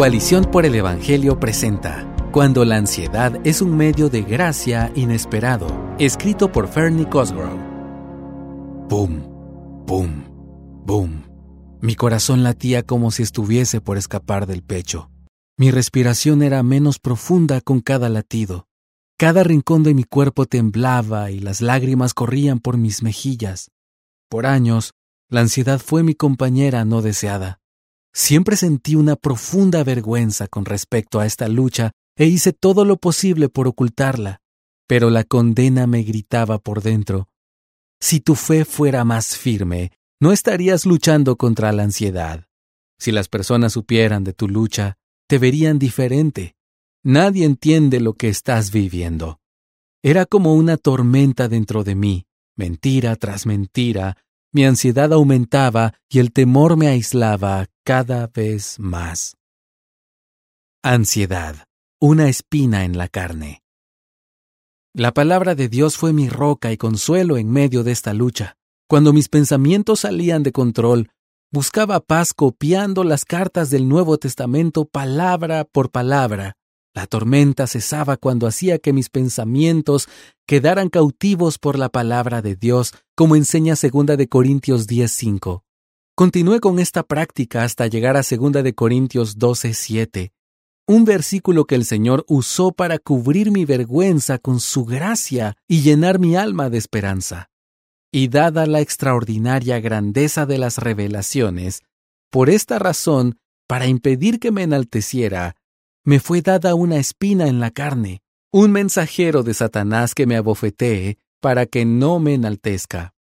Coalición por el Evangelio presenta Cuando la ansiedad es un medio de gracia inesperado, escrito por Fernie Cosgrove. Boom, boom, boom. Mi corazón latía como si estuviese por escapar del pecho. Mi respiración era menos profunda con cada latido. Cada rincón de mi cuerpo temblaba y las lágrimas corrían por mis mejillas. Por años, la ansiedad fue mi compañera no deseada. Siempre sentí una profunda vergüenza con respecto a esta lucha e hice todo lo posible por ocultarla, pero la condena me gritaba por dentro. Si tu fe fuera más firme, no estarías luchando contra la ansiedad. Si las personas supieran de tu lucha, te verían diferente. Nadie entiende lo que estás viviendo. Era como una tormenta dentro de mí, mentira tras mentira, mi ansiedad aumentaba y el temor me aislaba cada vez más. Ansiedad, una espina en la carne. La palabra de Dios fue mi roca y consuelo en medio de esta lucha. Cuando mis pensamientos salían de control, buscaba paz copiando las cartas del Nuevo Testamento palabra por palabra. La tormenta cesaba cuando hacía que mis pensamientos quedaran cautivos por la palabra de Dios, como enseña 2 de Corintios 10:5. Continué con esta práctica hasta llegar a 2 de Corintios 12:7, un versículo que el Señor usó para cubrir mi vergüenza con su gracia y llenar mi alma de esperanza. Y dada la extraordinaria grandeza de las revelaciones, por esta razón, para impedir que me enalteciera, me fue dada una espina en la carne, un mensajero de Satanás que me abofetee para que no me enaltezca.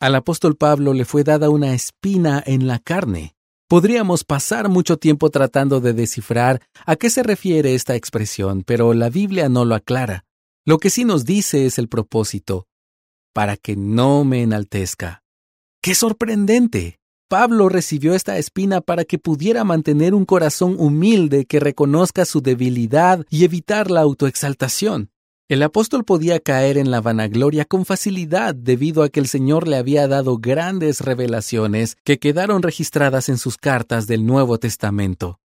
Al apóstol Pablo le fue dada una espina en la carne. Podríamos pasar mucho tiempo tratando de descifrar a qué se refiere esta expresión, pero la Biblia no lo aclara. Lo que sí nos dice es el propósito, para que no me enaltezca. ¡Qué sorprendente! Pablo recibió esta espina para que pudiera mantener un corazón humilde que reconozca su debilidad y evitar la autoexaltación. El apóstol podía caer en la vanagloria con facilidad debido a que el Señor le había dado grandes revelaciones que quedaron registradas en sus cartas del Nuevo Testamento.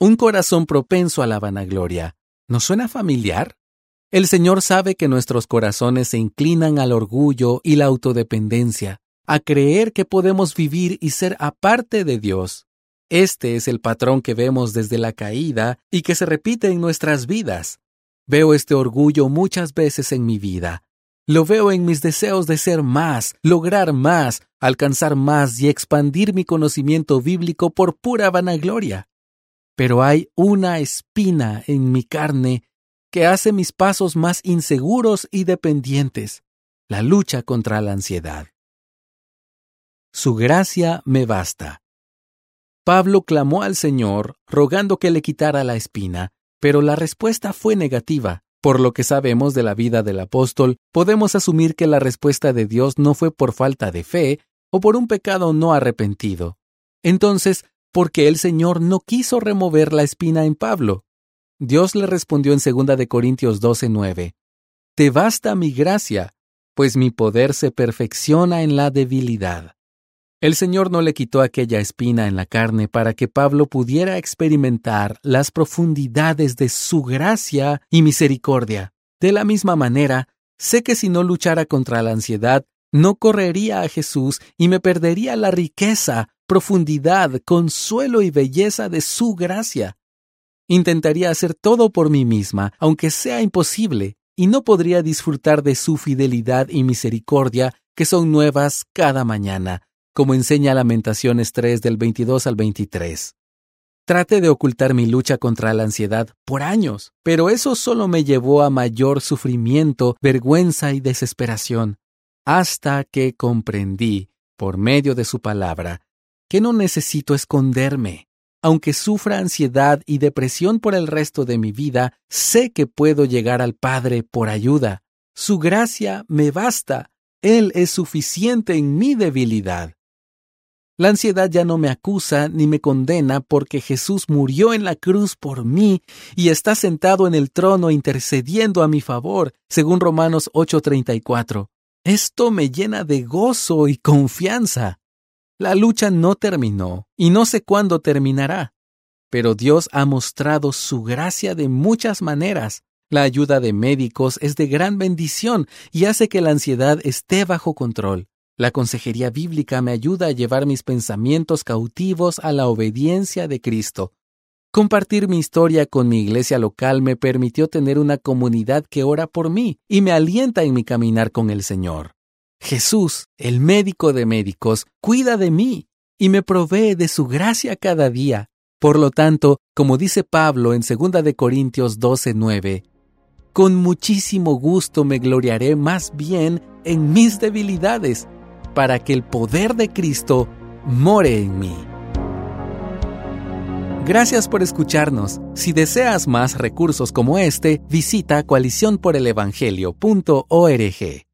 Un corazón propenso a la vanagloria. ¿Nos suena familiar? El Señor sabe que nuestros corazones se inclinan al orgullo y la autodependencia a creer que podemos vivir y ser aparte de Dios. Este es el patrón que vemos desde la caída y que se repite en nuestras vidas. Veo este orgullo muchas veces en mi vida. Lo veo en mis deseos de ser más, lograr más, alcanzar más y expandir mi conocimiento bíblico por pura vanagloria. Pero hay una espina en mi carne que hace mis pasos más inseguros y dependientes, la lucha contra la ansiedad. Su gracia me basta. Pablo clamó al Señor, rogando que le quitara la espina, pero la respuesta fue negativa. Por lo que sabemos de la vida del apóstol, podemos asumir que la respuesta de Dios no fue por falta de fe o por un pecado no arrepentido. Entonces, ¿por qué el Señor no quiso remover la espina en Pablo? Dios le respondió en 2 de Corintios 12:9, Te basta mi gracia, pues mi poder se perfecciona en la debilidad. El Señor no le quitó aquella espina en la carne para que Pablo pudiera experimentar las profundidades de su gracia y misericordia. De la misma manera, sé que si no luchara contra la ansiedad, no correría a Jesús y me perdería la riqueza, profundidad, consuelo y belleza de su gracia. Intentaría hacer todo por mí misma, aunque sea imposible, y no podría disfrutar de su fidelidad y misericordia, que son nuevas cada mañana como enseña Lamentaciones 3 del 22 al 23. Trate de ocultar mi lucha contra la ansiedad por años, pero eso solo me llevó a mayor sufrimiento, vergüenza y desesperación, hasta que comprendí, por medio de su palabra, que no necesito esconderme. Aunque sufra ansiedad y depresión por el resto de mi vida, sé que puedo llegar al Padre por ayuda. Su gracia me basta. Él es suficiente en mi debilidad. La ansiedad ya no me acusa ni me condena porque Jesús murió en la cruz por mí y está sentado en el trono intercediendo a mi favor, según Romanos 8:34. Esto me llena de gozo y confianza. La lucha no terminó y no sé cuándo terminará. pero Dios ha mostrado su gracia de muchas maneras. La ayuda de médicos es de gran bendición y hace que la ansiedad esté bajo control. La consejería bíblica me ayuda a llevar mis pensamientos cautivos a la obediencia de Cristo. Compartir mi historia con mi iglesia local me permitió tener una comunidad que ora por mí y me alienta en mi caminar con el Señor. Jesús, el médico de médicos, cuida de mí y me provee de su gracia cada día. Por lo tanto, como dice Pablo en 2 de Corintios 12:9, con muchísimo gusto me gloriaré más bien en mis debilidades, para que el poder de Cristo more en mí. Gracias por escucharnos. Si deseas más recursos como este, visita coaliciónporelevangelio.org.